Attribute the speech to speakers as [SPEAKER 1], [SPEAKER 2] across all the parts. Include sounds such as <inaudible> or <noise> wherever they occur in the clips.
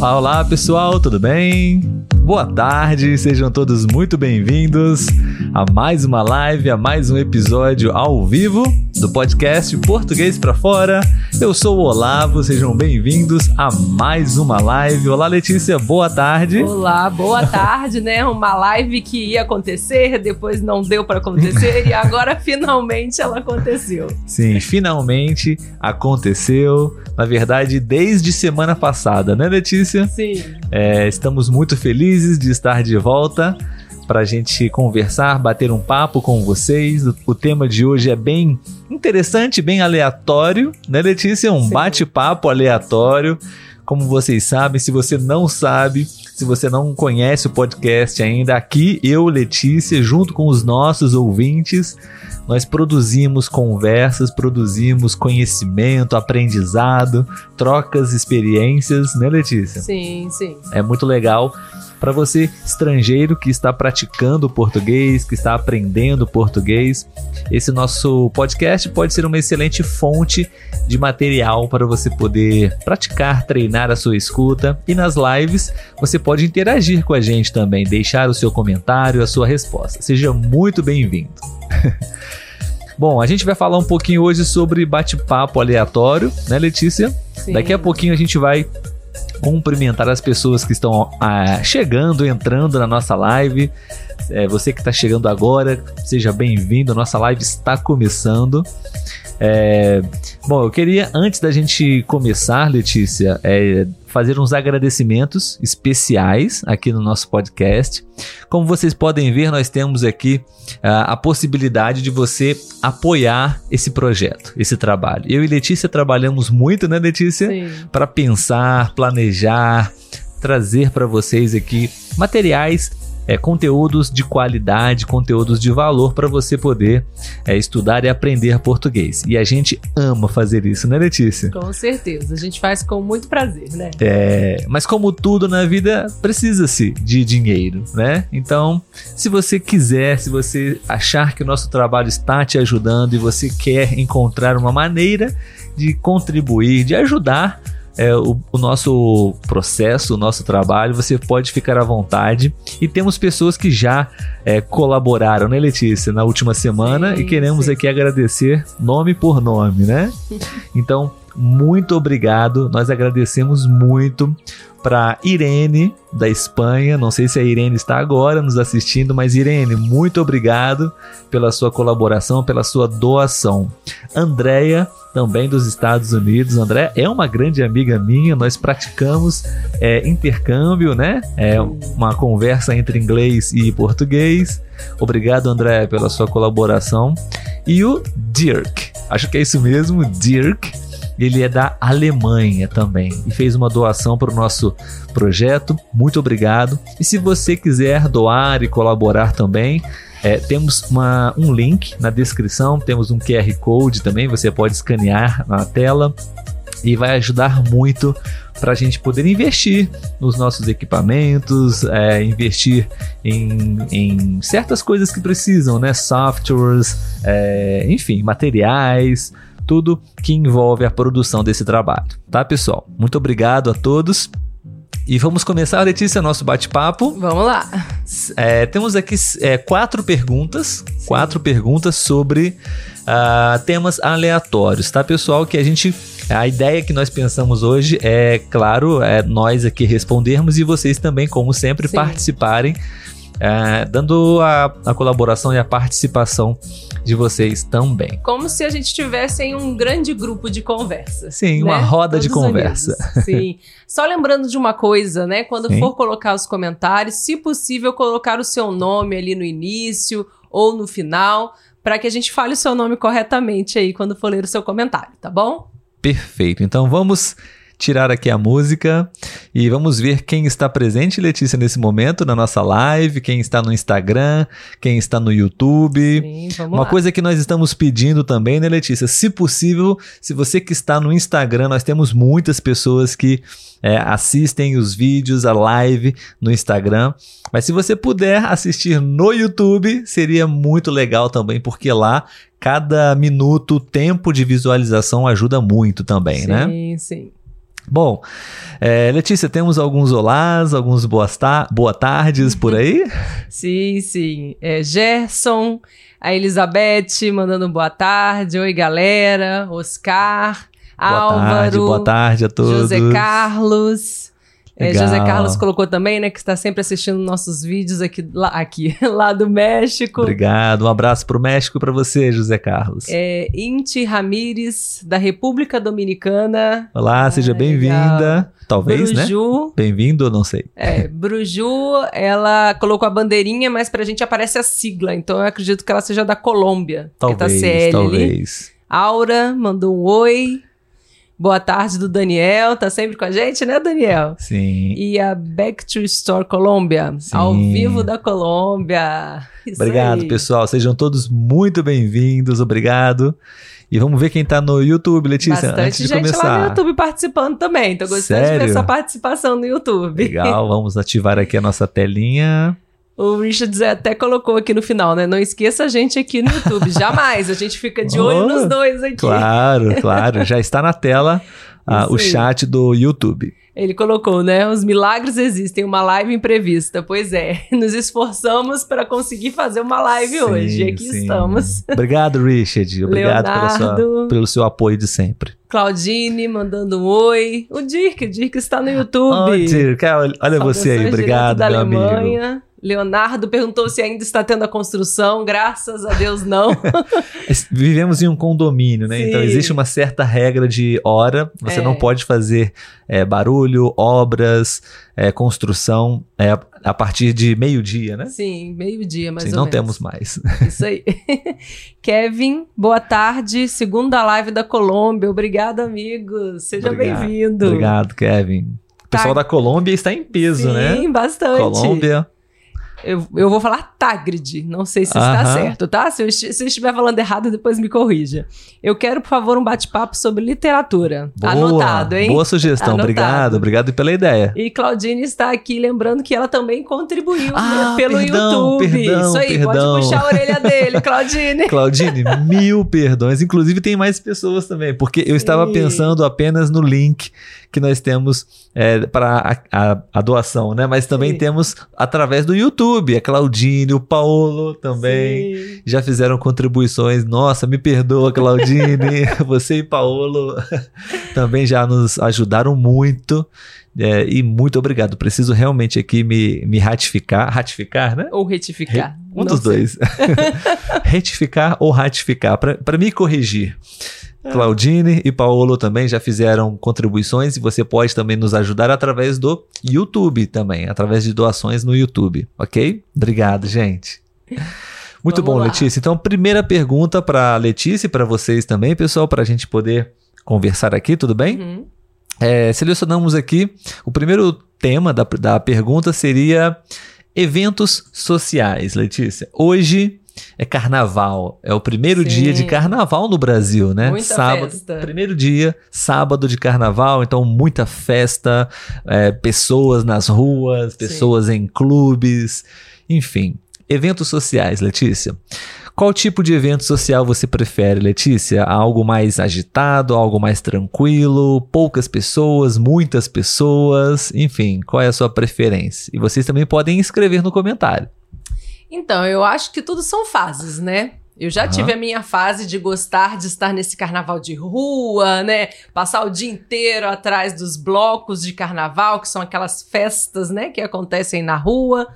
[SPEAKER 1] Olá, pessoal, tudo bem? Boa tarde, sejam todos muito bem-vindos a mais uma live, a mais um episódio ao vivo do podcast Português para Fora. Eu sou o Olavo, sejam bem-vindos a mais uma live. Olá, Letícia, boa tarde.
[SPEAKER 2] Olá, boa <laughs> tarde, né? Uma live que ia acontecer, depois não deu para acontecer e agora <laughs> finalmente ela aconteceu.
[SPEAKER 1] Sim, finalmente aconteceu. Na verdade, desde semana passada, né, Letícia?
[SPEAKER 2] Sim.
[SPEAKER 1] É, estamos muito felizes de estar de volta para a gente conversar, bater um papo com vocês. O tema de hoje é bem interessante, bem aleatório, né, Letícia? Um bate-papo aleatório. Como vocês sabem, se você não sabe, se você não conhece o podcast ainda, aqui eu, Letícia, junto com os nossos ouvintes, nós produzimos conversas, produzimos conhecimento, aprendizado, trocas, experiências, né, Letícia?
[SPEAKER 2] Sim, sim.
[SPEAKER 1] É muito legal para você estrangeiro que está praticando português, que está aprendendo português. Esse nosso podcast pode ser uma excelente fonte de material para você poder praticar, treinar a sua escuta. E nas lives você pode interagir com a gente também, deixar o seu comentário, a sua resposta. Seja muito bem-vindo. <laughs> Bom, a gente vai falar um pouquinho hoje sobre bate-papo aleatório, né, Letícia? Sim. Daqui a pouquinho a gente vai cumprimentar as pessoas que estão ah, chegando, entrando na nossa live. É, você que está chegando agora, seja bem-vindo. A nossa live está começando. É, bom, eu queria, antes da gente começar, Letícia, é, fazer uns agradecimentos especiais aqui no nosso podcast. Como vocês podem ver, nós temos aqui uh, a possibilidade de você apoiar esse projeto, esse trabalho. Eu e Letícia trabalhamos muito, né, Letícia? Para pensar, planejar, trazer para vocês aqui materiais é, conteúdos de qualidade, conteúdos de valor para você poder é, estudar e aprender português. E a gente ama fazer isso, né, Letícia?
[SPEAKER 2] Com certeza, a gente faz com muito prazer, né?
[SPEAKER 1] É, mas como tudo na vida, precisa-se de dinheiro, né? Então, se você quiser, se você achar que o nosso trabalho está te ajudando e você quer encontrar uma maneira de contribuir, de ajudar é, o, o, nosso processo, o nosso trabalho, você pode ficar à vontade. E temos pessoas que já é, colaboraram, né, Letícia, na última semana sim, e queremos sim. aqui agradecer nome por nome, né? <laughs> Então, muito obrigado. Nós agradecemos muito para Irene da Espanha. Não sei se a Irene está agora nos assistindo, mas Irene, muito obrigado pela sua colaboração, pela sua doação. Andréia, também dos Estados Unidos. André é uma grande amiga minha. Nós praticamos é, intercâmbio, né? É uma conversa entre inglês e português. Obrigado, André, pela sua colaboração. E o Dirk, acho que é isso mesmo, Dirk ele é da Alemanha também e fez uma doação para o nosso projeto. Muito obrigado. E se você quiser doar e colaborar também, é, temos uma, um link na descrição, temos um QR Code também, você pode escanear na tela e vai ajudar muito para a gente poder investir nos nossos equipamentos, é, investir em, em, certas coisas que precisam, né? Softwares, é, enfim, materiais tudo que envolve a produção desse trabalho, tá, pessoal? Muito obrigado a todos. E vamos começar, Letícia, nosso bate-papo.
[SPEAKER 2] Vamos lá.
[SPEAKER 1] É, temos aqui é, quatro perguntas, Sim. quatro perguntas sobre uh, temas aleatórios, tá, pessoal? Que a gente a ideia que nós pensamos hoje é, claro, é nós aqui respondermos e vocês também, como sempre, Sim. participarem é, dando a, a colaboração e a participação de vocês também.
[SPEAKER 2] Como se a gente tivesse em um grande grupo de conversa.
[SPEAKER 1] Sim, né? uma roda Todos de conversa. <laughs>
[SPEAKER 2] Sim. Só lembrando de uma coisa, né? Quando Sim. for colocar os comentários, se possível, colocar o seu nome ali no início ou no final, para que a gente fale o seu nome corretamente aí quando for ler o seu comentário, tá bom?
[SPEAKER 1] Perfeito. Então vamos tirar aqui a música e vamos ver quem está presente, Letícia, nesse momento na nossa live, quem está no Instagram, quem está no YouTube. Sim, Uma lá. coisa que nós estamos pedindo também, né, Letícia? Se possível, se você que está no Instagram, nós temos muitas pessoas que é, assistem os vídeos, a live no Instagram. Mas se você puder assistir no YouTube, seria muito legal também, porque lá cada minuto, tempo de visualização ajuda muito também,
[SPEAKER 2] sim,
[SPEAKER 1] né?
[SPEAKER 2] Sim, sim.
[SPEAKER 1] Bom, é, Letícia, temos alguns olás, alguns boas ta boa tardes por aí? <laughs>
[SPEAKER 2] sim, sim. É, Gerson, a Elizabeth mandando boa tarde. Oi, galera. Oscar,
[SPEAKER 1] boa
[SPEAKER 2] Álvaro.
[SPEAKER 1] Tarde, boa tarde a todos.
[SPEAKER 2] José Carlos. É, José Carlos colocou também, né, que está sempre assistindo nossos vídeos aqui, lá, aqui, <laughs> lá do México.
[SPEAKER 1] Obrigado, um abraço para o México e para você, José Carlos.
[SPEAKER 2] É, Inti Ramires, da República Dominicana.
[SPEAKER 1] Olá, seja bem-vinda. Talvez, Bruju,
[SPEAKER 2] né?
[SPEAKER 1] Bem-vindo, eu não sei.
[SPEAKER 2] É, Bruju, ela colocou a bandeirinha, mas pra gente aparece a sigla, então eu acredito que ela seja da Colômbia.
[SPEAKER 1] Talvez,
[SPEAKER 2] tá CL
[SPEAKER 1] talvez.
[SPEAKER 2] Ali. Aura mandou um oi. Boa tarde do Daniel, tá sempre com a gente, né, Daniel?
[SPEAKER 1] Sim.
[SPEAKER 2] E a Back to Store Colômbia, ao vivo da Colômbia.
[SPEAKER 1] Isso Obrigado,
[SPEAKER 2] aí.
[SPEAKER 1] pessoal. Sejam todos muito bem-vindos. Obrigado. E vamos ver quem tá no YouTube, Letícia,
[SPEAKER 2] Bastante
[SPEAKER 1] antes de
[SPEAKER 2] gente
[SPEAKER 1] começar.
[SPEAKER 2] lá no YouTube participando também. Tô gostando
[SPEAKER 1] Sério?
[SPEAKER 2] de ver essa participação no YouTube.
[SPEAKER 1] Legal, vamos ativar aqui a nossa telinha.
[SPEAKER 2] O Richard até colocou aqui no final, né? Não esqueça a gente aqui no YouTube. <laughs> Jamais. A gente fica de olho
[SPEAKER 1] Oh,
[SPEAKER 2] nos dois aqui.
[SPEAKER 1] Claro, claro. Já está na tela ah, o chat do YouTube.
[SPEAKER 2] Ele colocou, né? Os milagres existem, uma live imprevista. Pois é, <laughs> nos esforçamos para conseguir fazer uma live
[SPEAKER 1] Sim,
[SPEAKER 2] hoje. E aqui
[SPEAKER 1] sim.
[SPEAKER 2] estamos. <laughs>
[SPEAKER 1] Obrigado, Richard. Obrigado sua- pelo seu apoio de sempre.
[SPEAKER 2] Claudine mandando um oi. O Dirk, o Dirk está no YouTube.
[SPEAKER 1] Oh, Dirk, olha olha você aí. Obrigado, meu amigo.
[SPEAKER 2] Leonardo perguntou se ainda está tendo a construção. Graças a Deus, não. <laughs>
[SPEAKER 1] Vivemos em um condomínio, né?
[SPEAKER 2] Sim.
[SPEAKER 1] Então existe uma certa regra de hora. Você
[SPEAKER 2] É.
[SPEAKER 1] não pode fazer é, barulho, obras, é, construção é, a partir de meio-dia, né?
[SPEAKER 2] Sim, meio-dia, mais
[SPEAKER 1] Sim,
[SPEAKER 2] ou
[SPEAKER 1] não
[SPEAKER 2] menos.
[SPEAKER 1] temos mais. <laughs>
[SPEAKER 2] Isso aí. <laughs> Kevin, boa tarde. Segunda live da Colômbia. Obrigado, amigos. Seja bem-vindo.
[SPEAKER 1] Obrigado, Kevin. O pessoal
[SPEAKER 2] Tá.
[SPEAKER 1] da Colômbia está em peso,
[SPEAKER 2] Sim,
[SPEAKER 1] né?
[SPEAKER 2] bastante.
[SPEAKER 1] Colômbia.
[SPEAKER 2] Eu, eu vou falar Tagrid, não sei se está
[SPEAKER 1] Aham.
[SPEAKER 2] certo, tá? Se eu, se eu estiver falando errado, depois me corrija. Eu quero, por favor, um bate-papo sobre literatura.
[SPEAKER 1] Boa,
[SPEAKER 2] Anotado, hein?
[SPEAKER 1] Boa sugestão.
[SPEAKER 2] Anotado.
[SPEAKER 1] Obrigado, obrigado pela ideia.
[SPEAKER 2] E Claudine está aqui lembrando que ela também contribuiu
[SPEAKER 1] Ah,
[SPEAKER 2] né, pelo
[SPEAKER 1] perdão,
[SPEAKER 2] YouTube.
[SPEAKER 1] perdão,
[SPEAKER 2] Isso aí,
[SPEAKER 1] perdão.
[SPEAKER 2] pode puxar a orelha dele, <laughs> Claudine.
[SPEAKER 1] Claudine, mil perdões. Inclusive, tem mais pessoas também, porque eu estava pensando apenas no link que nós temos é, para a, a- a doação, né? Mas também
[SPEAKER 2] Sim.
[SPEAKER 1] temos através do YouTube. A Claudine, o Paulo também.
[SPEAKER 2] Sim.
[SPEAKER 1] Já fizeram contribuições. Nossa, me perdoa, Claudine. <laughs> <laughs> Você e Paulo <laughs> também já nos ajudaram muito. É, e muito obrigado. Preciso realmente aqui me, me ratificar. Ratificar, né?
[SPEAKER 2] Ou retificar.
[SPEAKER 1] Um
[SPEAKER 2] não
[SPEAKER 1] dos
[SPEAKER 2] sei.
[SPEAKER 1] dois. Retificar ou ratificar, para me corrigir.
[SPEAKER 2] É.
[SPEAKER 1] Claudine e Paulo também já fizeram contribuições e você pode também nos ajudar através do YouTube também, através de doações no YouTube, ok? Obrigado, gente. Muito
[SPEAKER 2] Vamos
[SPEAKER 1] bom,
[SPEAKER 2] lá.
[SPEAKER 1] Letícia. Então, primeira pergunta para Letícia e para vocês também, pessoal, para a gente poder conversar aqui, tudo bem?
[SPEAKER 2] Uhum.
[SPEAKER 1] É, selecionamos aqui o primeiro tema da, da pergunta seria eventos sociais, Letícia. Hoje é carnaval, é o primeiro
[SPEAKER 2] Sim.
[SPEAKER 1] dia de carnaval no Brasil, né?
[SPEAKER 2] Muita
[SPEAKER 1] sábado,
[SPEAKER 2] festa.
[SPEAKER 1] primeiro dia, sábado de carnaval, então muita festa, é, pessoas nas ruas, pessoas em clubes, enfim, eventos sociais, Letícia. Qual tipo de evento social você prefere, Letícia? Algo mais agitado, algo mais tranquilo, poucas pessoas, muitas pessoas, enfim, qual é a sua preferência? E vocês também podem escrever no comentário.
[SPEAKER 2] Então, eu acho que tudo são fases, né? Eu já
[SPEAKER 1] Aham.
[SPEAKER 2] tive a minha fase de gostar de estar nesse carnaval de rua, né? Passar o dia inteiro atrás dos blocos de carnaval, que são aquelas festas, né, que acontecem na rua.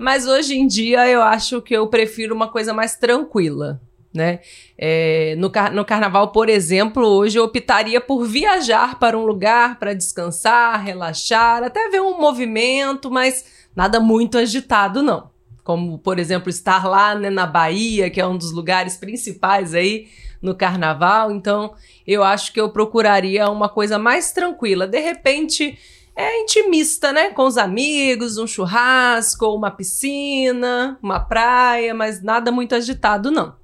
[SPEAKER 2] Mas hoje em dia eu acho que eu prefiro uma coisa mais tranquila, né? É, no, car- no carnaval, por exemplo, hoje eu optaria por viajar para um lugar para descansar, relaxar, até ver um movimento, mas nada muito agitado, não como por exemplo estar lá né, na Bahia, que é um dos lugares principais aí no carnaval. Então, eu acho que eu procuraria uma coisa mais tranquila. De repente, é intimista, né? Com os amigos, um churrasco, uma piscina, uma praia, mas nada muito agitado, não.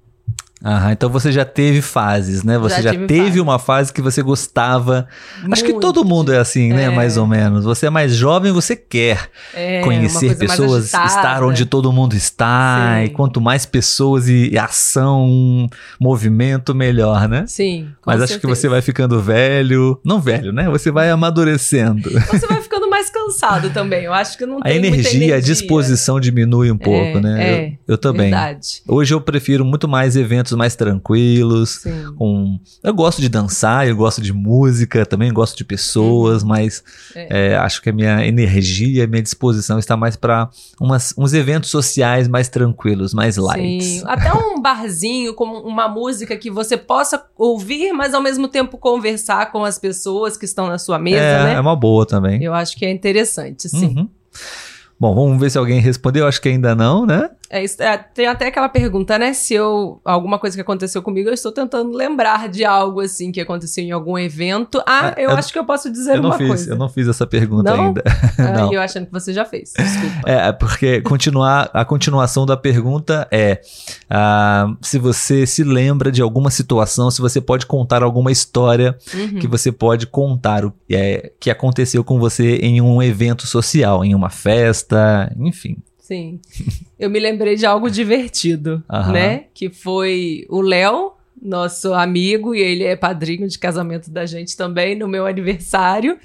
[SPEAKER 1] Aham, então você já teve fases, né? Você já,
[SPEAKER 2] Já
[SPEAKER 1] teve
[SPEAKER 2] fase.
[SPEAKER 1] uma fase que você gostava. Acho que
[SPEAKER 2] Muito.
[SPEAKER 1] todo mundo é assim, né?
[SPEAKER 2] É.
[SPEAKER 1] Mais ou menos. Você é mais jovem, você quer
[SPEAKER 2] É,
[SPEAKER 1] conhecer pessoas, estar onde todo mundo está.
[SPEAKER 2] Sim.
[SPEAKER 1] E quanto mais pessoas e, e ação, movimento, melhor, né?
[SPEAKER 2] Sim.
[SPEAKER 1] Mas acho que
[SPEAKER 2] certeza.
[SPEAKER 1] você vai ficando velho. Não velho, né? Você vai amadurecendo.
[SPEAKER 2] Você vai ficando cansado também. Eu acho que não
[SPEAKER 1] A
[SPEAKER 2] tem muita
[SPEAKER 1] energia,
[SPEAKER 2] energia,
[SPEAKER 1] a disposição diminui um pouco,
[SPEAKER 2] É,
[SPEAKER 1] né?
[SPEAKER 2] é,
[SPEAKER 1] eu, eu também.
[SPEAKER 2] Verdade.
[SPEAKER 1] Hoje eu prefiro muito mais eventos mais tranquilos.
[SPEAKER 2] Sim.
[SPEAKER 1] com. Eu gosto de dançar, eu gosto de música, também gosto de pessoas, mas
[SPEAKER 2] Uhum. É.
[SPEAKER 1] é, acho que a minha energia, a minha disposição está mais para uns eventos sociais mais tranquilos, mais light.
[SPEAKER 2] Sim. Até um barzinho com uma música que você possa ouvir, mas ao mesmo tempo conversar com as pessoas que estão na sua mesa,
[SPEAKER 1] é,
[SPEAKER 2] né?
[SPEAKER 1] é uma boa também.
[SPEAKER 2] Eu acho que é interessante, sim.
[SPEAKER 1] Uhum. Bom, vamos ver se alguém respondeu. Acho que ainda não, né?
[SPEAKER 2] É isso- é, tem até aquela pergunta, né? Se eu. Alguma coisa que aconteceu comigo, eu estou tentando lembrar de algo assim que aconteceu em algum evento. Ah,
[SPEAKER 1] É,
[SPEAKER 2] eu,
[SPEAKER 1] eu-
[SPEAKER 2] acho que eu posso dizer
[SPEAKER 1] eu não
[SPEAKER 2] uma
[SPEAKER 1] fiz,
[SPEAKER 2] coisa.
[SPEAKER 1] eu não fiz essa pergunta
[SPEAKER 2] Não?
[SPEAKER 1] ainda. <laughs>
[SPEAKER 2] Ah,
[SPEAKER 1] não.
[SPEAKER 2] eu achando que você já fez. Desculpa.
[SPEAKER 1] É, porque continuar, a continuação da pergunta é ah, se você se lembra de alguma situação, se você pode contar alguma história
[SPEAKER 2] Uhum.
[SPEAKER 1] que você pode contar o é, que aconteceu com você em um evento social, em uma festa, enfim.
[SPEAKER 2] Sim. Eu me lembrei de algo divertido, né? Que foi o Léo, nosso amigo, e ele é padrinho de casamento da gente também, no meu aniversário.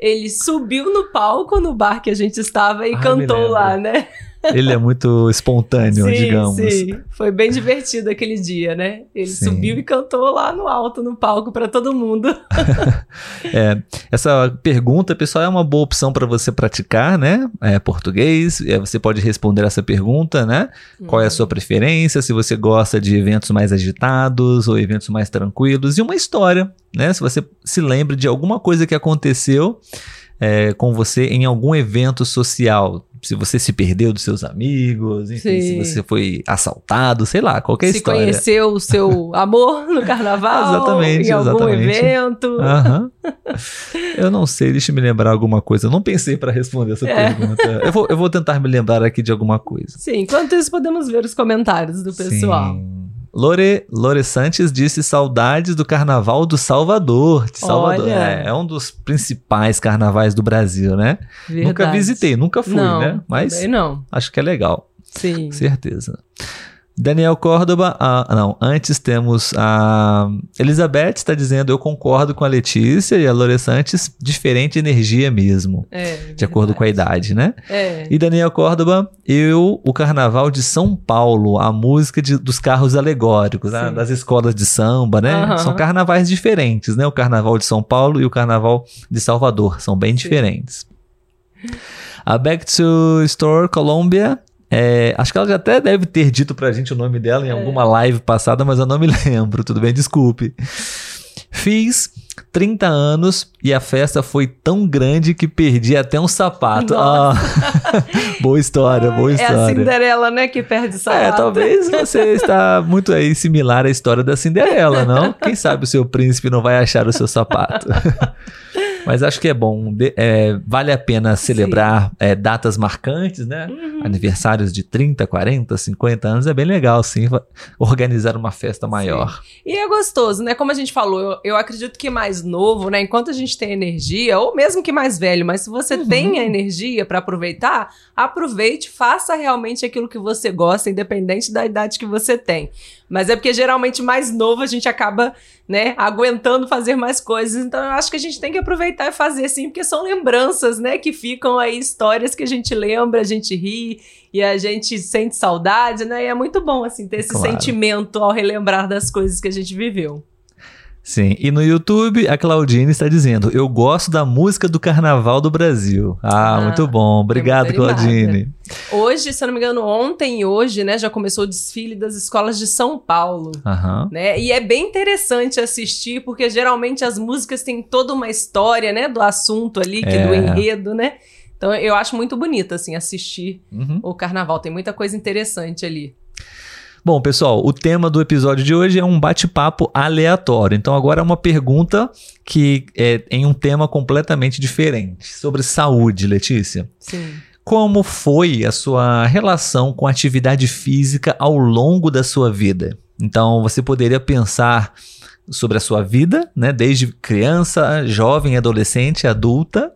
[SPEAKER 2] Ele subiu no palco no bar que a gente estava e
[SPEAKER 1] me
[SPEAKER 2] cantou lá, né?
[SPEAKER 1] Ele é muito espontâneo,
[SPEAKER 2] sim,
[SPEAKER 1] digamos.
[SPEAKER 2] sim. Foi bem divertido aquele dia, né? Ele
[SPEAKER 1] Sim.
[SPEAKER 2] subiu e cantou lá no alto, no palco, para todo mundo. <laughs>
[SPEAKER 1] É, essa pergunta, pessoal, é uma boa opção para você praticar, né? É, português. É, você pode responder essa pergunta, né? Qual é a sua preferência? Se você gosta de eventos mais agitados ou eventos mais tranquilos e uma história, né? Se você se lembra de alguma coisa que aconteceu é, com você em algum evento social. Se você se perdeu dos seus amigos, enfim,
[SPEAKER 2] Sim.
[SPEAKER 1] se você foi assaltado, sei lá, qualquer
[SPEAKER 2] Se
[SPEAKER 1] história.
[SPEAKER 2] conheceu o seu <laughs> amor no carnaval,
[SPEAKER 1] Exatamente,
[SPEAKER 2] em algum
[SPEAKER 1] exatamente.
[SPEAKER 2] evento.
[SPEAKER 1] Eu não sei, deixa eu me lembrar alguma coisa. Eu não pensei para responder essa
[SPEAKER 2] É.
[SPEAKER 1] pergunta. Eu vou, eu vou tentar me lembrar aqui de alguma coisa.
[SPEAKER 2] Sim, enquanto isso podemos ver os comentários do pessoal.
[SPEAKER 1] Sim. Lore, Lore Santos disse saudades do Carnaval do Salvador. De Salvador. É, é um dos principais carnavais do Brasil, né? Nunca
[SPEAKER 2] Verdade.
[SPEAKER 1] visitei, nunca fui,
[SPEAKER 2] não,
[SPEAKER 1] né? Mas
[SPEAKER 2] não.
[SPEAKER 1] acho que é legal,
[SPEAKER 2] Sim.
[SPEAKER 1] com certeza. Daniel Córdoba, ah, não, antes temos a Elizabeth está dizendo eu concordo com a Letícia e a Lore Santos, diferente energia mesmo,
[SPEAKER 2] É,
[SPEAKER 1] de acordo com a idade, né?
[SPEAKER 2] É.
[SPEAKER 1] E Daniel Córdoba, eu, o Carnaval de São Paulo, a música de- dos carros alegóricos, né? Das escolas de samba, né?
[SPEAKER 2] Aham.
[SPEAKER 1] São carnavais diferentes, né? O Carnaval de São Paulo e o Carnaval de Salvador são bem
[SPEAKER 2] Sim.
[SPEAKER 1] diferentes. A Back to Store Colômbia, é, acho que ela já até deve ter dito pra gente o nome dela em
[SPEAKER 2] É.
[SPEAKER 1] alguma live passada, mas eu não me <laughs> lembro, tudo bem, desculpe. Fiz 30 anos e a festa foi tão grande que perdi até um sapato. Ah, <laughs> boa história, boa
[SPEAKER 2] É a
[SPEAKER 1] história.
[SPEAKER 2] Cinderela, né, que perde o sapato.
[SPEAKER 1] É, talvez você está muito aí similar à história da Cinderela, não? Quem sabe o seu príncipe não vai achar o seu sapato. <laughs> Mas acho que é bom, de- é, vale a pena celebrar é, datas marcantes, né?
[SPEAKER 2] Uhum.
[SPEAKER 1] Aniversários de 30, 40, 50 anos é bem legal, sim, organizar uma festa maior.
[SPEAKER 2] E é gostoso, né? Como a gente falou, eu, eu acredito que mais novo, né? Enquanto a gente tem energia, ou mesmo que mais velho, mas se você
[SPEAKER 1] Uhum.
[SPEAKER 2] tem a energia pra aproveitar, aproveite, faça realmente aquilo que você gosta, independente da idade que você tem. Mas é porque geralmente mais novo a gente acaba, né, aguentando fazer mais coisas. Então eu acho que a gente tem que aproveitar e fazer sim, porque são lembranças, né, que ficam aí, histórias que a gente lembra, a gente ri e a gente sente saudade, né? E é muito bom, assim, ter esse
[SPEAKER 1] Claro.
[SPEAKER 2] sentimento ao relembrar das coisas que a gente viveu.
[SPEAKER 1] Sim, e no YouTube a Claudine está dizendo: Eu gosto da música do Carnaval do Brasil. Ah,
[SPEAKER 2] Ah,
[SPEAKER 1] muito bom. Obrigado. Claudine.
[SPEAKER 2] Hoje, se eu não me engano, ontem e hoje, né, já começou o desfile das escolas de São Paulo.
[SPEAKER 1] Aham.
[SPEAKER 2] Né? E é bem interessante assistir, porque geralmente as músicas têm toda uma história, né, do assunto ali, que
[SPEAKER 1] É.
[SPEAKER 2] do enredo, né? Então eu acho muito bonito, assim, assistir
[SPEAKER 1] Uhum.
[SPEAKER 2] o carnaval. Tem muita coisa interessante ali.
[SPEAKER 1] Bom, pessoal, o tema do episódio de hoje é um bate-papo aleatório. Então, agora é uma pergunta que é em um tema completamente diferente sobre saúde, Letícia.
[SPEAKER 2] Sim.
[SPEAKER 1] Como foi a sua relação com a atividade física ao longo da sua vida? Então você poderia pensar sobre a sua vida, né, desde criança, jovem, adolescente, adulta,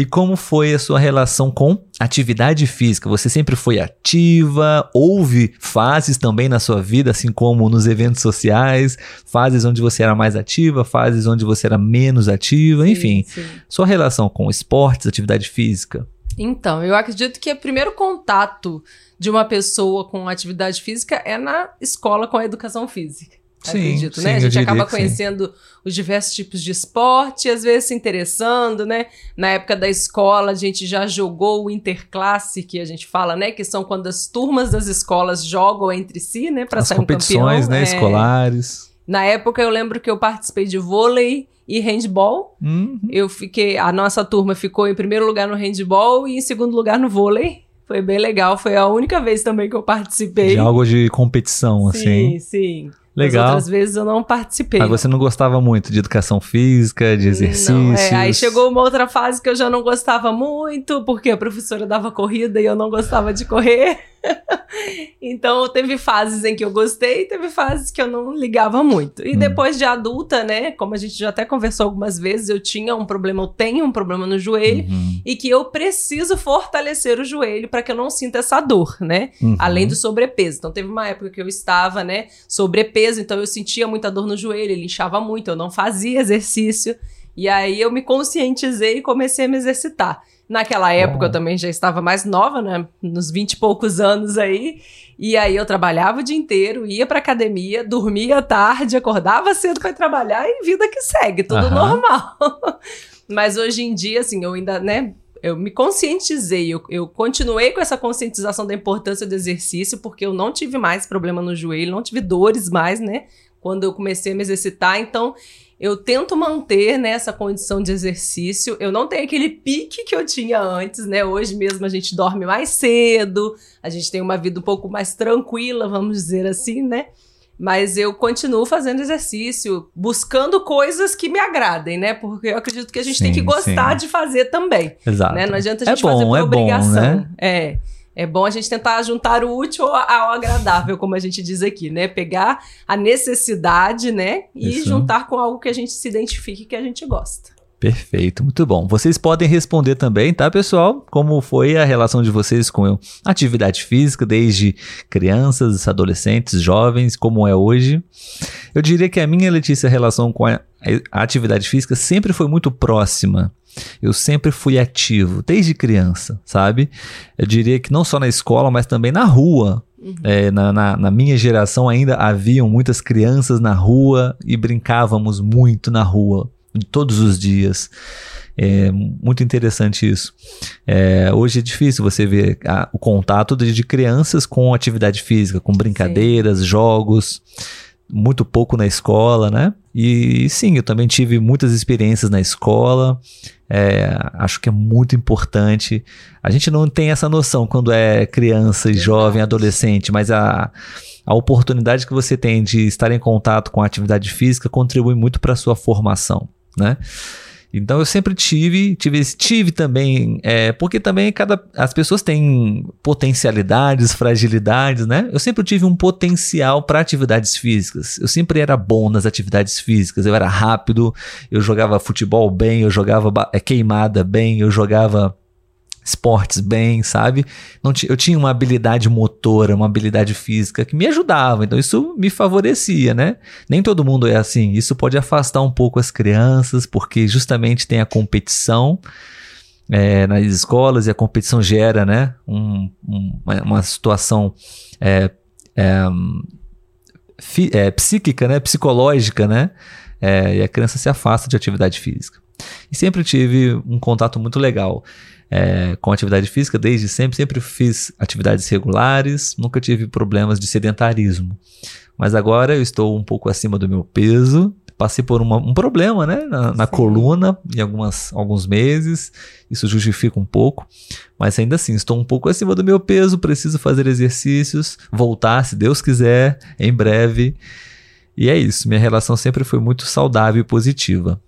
[SPEAKER 1] e como foi a sua relação com atividade física? Você sempre foi ativa? Houve fases também na sua vida, assim como nos eventos sociais, fases onde você era mais ativa, fases onde você era menos ativa, sim, enfim. Sim. Sua relação com esportes, atividade física?
[SPEAKER 2] Então, eu acredito que o primeiro contato de uma pessoa com atividade física é na escola com a educação física. Sim, acredito, sim, né? A gente acaba conhecendo os diversos tipos de esporte, às vezes se interessando, né? Na época da escola, a gente já jogou o interclasse, que a gente fala, né? Que são quando as turmas das escolas jogam entre si, né? Para sair um
[SPEAKER 1] competições, né? É... Escolares.
[SPEAKER 2] Na época, eu lembro que eu participei de vôlei e handball. Uhum. Eu fiquei, a nossa turma ficou em primeiro lugar no handball e em segundo lugar no vôlei. Foi bem legal, foi a única vez também que eu participei.
[SPEAKER 1] De algo de competição,
[SPEAKER 2] sim,
[SPEAKER 1] assim.
[SPEAKER 2] Sim, sim.
[SPEAKER 1] Legal.
[SPEAKER 2] As outras vezes eu não participei.
[SPEAKER 1] Mas você não gostava muito de educação física, de exercícios? Não, é,
[SPEAKER 2] aí chegou uma outra fase que eu já não gostava muito, porque a professora dava corrida e eu não gostava de correr. <laughs> então teve fases em que eu gostei, teve fases que eu não ligava muito. E hum. depois de adulta, né, como a gente já até conversou algumas vezes, eu tinha um problema, eu tenho um problema no joelho uhum. e que eu preciso fortalecer o joelho para que eu não sinta essa dor, né? Uhum. Além do sobrepeso. Então teve uma época que eu estava, né, sobrepeso, então eu sentia muita dor no joelho, ele inchava muito, eu não fazia exercício. E aí eu me conscientizei e comecei a me exercitar. Naquela época eu também já estava mais nova, né? Nos vinte e poucos anos aí. E aí eu trabalhava o dia inteiro, ia pra academia, dormia tarde, acordava cedo para trabalhar e vida que segue, tudo normal. <laughs> Mas hoje em dia, assim, eu ainda, né? Eu me conscientizei, eu, eu continuei com essa conscientização da importância do exercício, porque eu não tive mais problema no joelho, não tive dores mais, né? Quando eu comecei a me exercitar. Então, eu tento manter nessa né, condição de exercício. Eu não tenho aquele pique que eu tinha antes, né? Hoje mesmo a gente dorme mais cedo, a gente tem uma vida um pouco mais tranquila, vamos dizer assim, né? Mas eu continuo fazendo exercício, buscando coisas que me agradem, né? Porque eu acredito que a gente sim, tem que gostar sim. de fazer também.
[SPEAKER 1] Exato.
[SPEAKER 2] Né? Não adianta a é gente é bom, fazer por é obrigação. Bom, né? É. É bom a gente tentar juntar o útil ao agradável, como a gente diz aqui, né? Pegar a necessidade, né? E Isso. juntar com algo que a gente se identifique que a gente gosta.
[SPEAKER 1] Perfeito, muito bom. Vocês podem responder também, tá, pessoal? Como foi a relação de vocês com atividade física, desde crianças, adolescentes, jovens, como é hoje? Eu diria que a minha, Letícia, relação com a atividade física sempre foi muito próxima. Eu sempre fui ativo, desde criança, sabe? Eu diria que não só na escola, mas também na rua. Uhum. É, na, na, na, minha geração ainda haviam muitas crianças na rua e brincávamos muito na rua, todos os dias. É muito interessante isso. É, hoje é difícil você ver a, o contato de, de, crianças com atividade física, com brincadeiras, sim. jogos muito pouco na escola, né? E sim, eu também tive muitas experiências na escola. É, acho que é muito importante. A gente não tem essa noção quando é criança, jovem, adolescente, mas a, a oportunidade que você tem de estar em contato com a atividade física contribui muito para a sua formação, né? Então eu sempre tive, tive, tive também, é, porque também cada, as pessoas têm potencialidades, fragilidades, né? Eu sempre tive um potencial para atividades físicas. Eu sempre era bom nas atividades físicas. Eu era rápido, eu jogava futebol bem, eu jogava é, queimada bem, eu jogava esportes bem, sabe? Não eu tinha uma habilidade motora, uma habilidade física que me ajudava, então isso me favorecia, né? Nem todo mundo é assim. Isso pode afastar um pouco as crianças, porque justamente tem a competição é, nas escolas e a competição gera, né? Um, um, uma situação é, é, é, psíquica, né? Psicológica, né? É, e a criança se afasta de atividade física. E sempre tive um contato muito legal é, com atividade física desde sempre. Sempre fiz atividades regulares, nunca tive problemas de sedentarismo. Mas agora eu estou um pouco acima do meu peso. Passei por uma, um problema né, na, na coluna em algumas, alguns meses. Isso justifica um pouco. Mas ainda assim, estou um pouco acima do meu peso. Preciso fazer exercícios. Voltar, se Deus quiser, em breve. E é isso. Minha relação sempre foi muito saudável e positiva.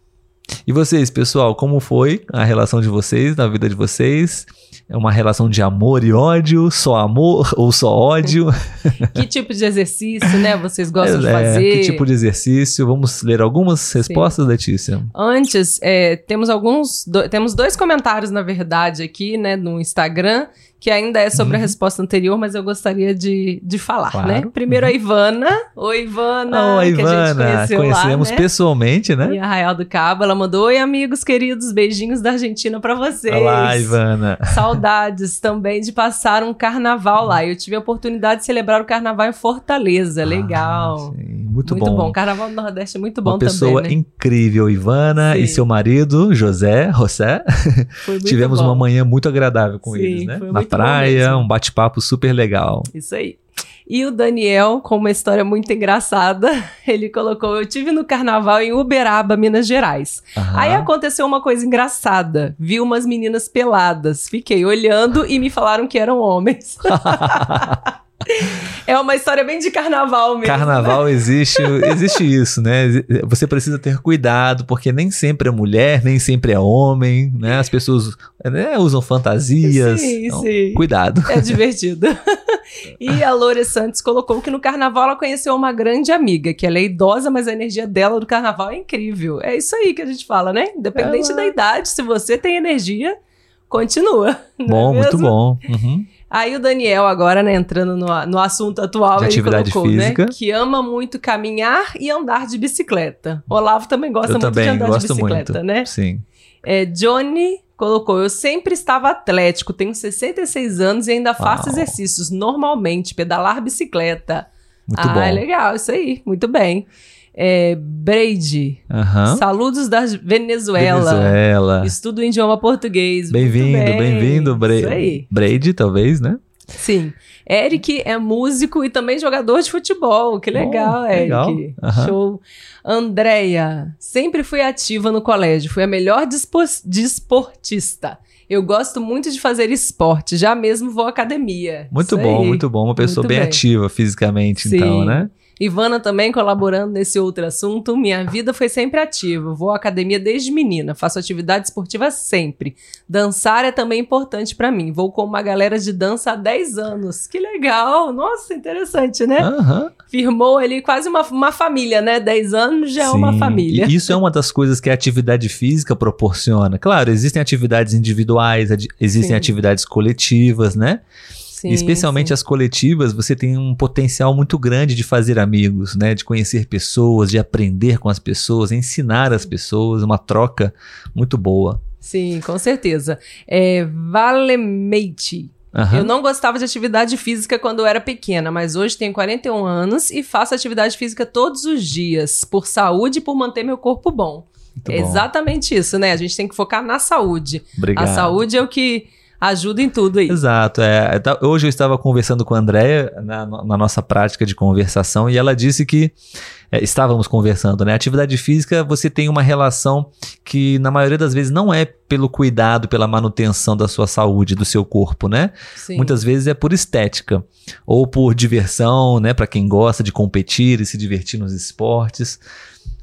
[SPEAKER 1] E vocês, pessoal, como foi a relação de vocês na vida de vocês? É uma relação de amor e ódio, só amor ou só ódio? <laughs>
[SPEAKER 2] que tipo de exercício, né, vocês gostam
[SPEAKER 1] é,
[SPEAKER 2] de fazer?
[SPEAKER 1] Que tipo de exercício? Vamos ler algumas respostas, Sim. Letícia.
[SPEAKER 2] Antes, é, temos alguns, do, temos dois comentários, na verdade, aqui, né, no Instagram que ainda é sobre uhum. a resposta anterior, mas eu gostaria de, de falar, claro. né? Primeiro a uhum. Ivana. Oi, Ivana.
[SPEAKER 1] Oi, Ivana. Conhecemos lá, né? pessoalmente, né?
[SPEAKER 2] E Arraial do Cabo, ela mandou: Oi, amigos queridos, beijinhos da Argentina para vocês.
[SPEAKER 1] Olá, Ivana.
[SPEAKER 2] Saudades também de passar um carnaval lá. Eu tive a oportunidade de celebrar o carnaval em Fortaleza. Legal.
[SPEAKER 1] Ah, muito, muito bom. bom.
[SPEAKER 2] Carnaval do Nordeste é muito bom
[SPEAKER 1] Uma pessoa
[SPEAKER 2] também,
[SPEAKER 1] né? incrível, Ivana, sim. e seu marido, José, José. Tivemos bom. uma manhã muito agradável com sim, eles, né? Na praia, um bate-papo super legal.
[SPEAKER 2] Isso aí. E o Daniel, com uma história muito engraçada, <laughs> ele colocou: Eu tive no carnaval em Uberaba, Minas Gerais. Aham. Aí aconteceu uma coisa engraçada. Vi umas meninas peladas. Fiquei olhando e me falaram que eram homens. <laughs> <laughs> É uma história bem de carnaval mesmo.
[SPEAKER 1] Carnaval né? existe, existe isso, né? Você precisa ter cuidado, porque nem sempre é mulher, nem sempre é homem, né? As pessoas né, usam fantasias. Sim, então, sim. Cuidado.
[SPEAKER 2] É divertido. <laughs> E a Lore Santos colocou que no carnaval ela conheceu uma grande amiga, que ela é idosa, mas a energia dela do carnaval é incrível. É isso aí que a gente fala, né? Independente ela... da idade, se você tem energia, continua. <laughs>
[SPEAKER 1] Bom, é muito bom. Uhum.
[SPEAKER 2] Aí o Daniel, agora, né, entrando no, no assunto atual, de ele colocou, né, física. né? Que ama muito caminhar e andar de bicicleta. O Olavo também gosta eu muito também, de andar de bicicleta, muito. né?
[SPEAKER 1] Sim.
[SPEAKER 2] É, Johnny colocou: Eu sempre estava atlético, tenho 66 anos e ainda faço Uau. exercícios normalmente, pedalar bicicleta.
[SPEAKER 1] Muito
[SPEAKER 2] ah,
[SPEAKER 1] bom.
[SPEAKER 2] legal, isso aí, muito bem é, Brady.
[SPEAKER 1] Uhum.
[SPEAKER 2] Saludos da Venezuela.
[SPEAKER 1] Venezuela.
[SPEAKER 2] Estudo idioma português.
[SPEAKER 1] Bem-vindo, bem-vindo, Bra Brady, talvez, né?
[SPEAKER 2] Sim. Eric é músico e também jogador de futebol. Que legal, oh, Eric. Legal. Uhum. Show. Andréia, sempre fui ativa no colégio. Fui a melhor desportista. Eu gosto muito de fazer esporte, já mesmo vou à academia.
[SPEAKER 1] Muito Isso bom, aí. muito bom. Uma pessoa bem, bem, ativa fisicamente, então, Sim. então, né?
[SPEAKER 2] Ivana também colaborando nesse outro assunto. Minha vida foi sempre ativa. Vou à academia desde menina, faço atividade esportiva sempre. Dançar é também importante para mim. Vou com uma galera de dança há 10 anos. Que legal! Nossa, interessante, né?
[SPEAKER 1] Uhum.
[SPEAKER 2] Firmou ali quase uma, uma família, né? 10 anos já Sim. é uma família.
[SPEAKER 1] E isso é uma das coisas que a atividade física proporciona. Claro, existem atividades individuais, existem Sim. atividades coletivas, né? Sim, especialmente sim. as coletivas, você tem um potencial muito grande de fazer amigos, né? De conhecer pessoas, de aprender com as pessoas, ensinar as pessoas, uma troca muito boa.
[SPEAKER 2] Sim, com certeza. É, Valemate. Uhum. Eu não gostava de atividade física quando eu era pequena, mas hoje tenho 41 anos e faço atividade física todos os dias, por saúde e por manter meu corpo bom. é exatamente isso, né? A gente tem que focar na saúde.
[SPEAKER 1] Obrigado.
[SPEAKER 2] A saúde é o que ajuda em tudo aí.
[SPEAKER 1] Exato. É, hoje eu estava conversando com a Andréia na, na, nossa prática de conversação e ela disse que é, estávamos conversando, né? Atividade física, você tem uma relação que na maioria das vezes não é pelo cuidado, pela manutenção da sua saúde, do seu corpo, né? Sim. Muitas vezes é por estética ou por diversão, né? Para quem gosta de competir e se divertir nos esportes.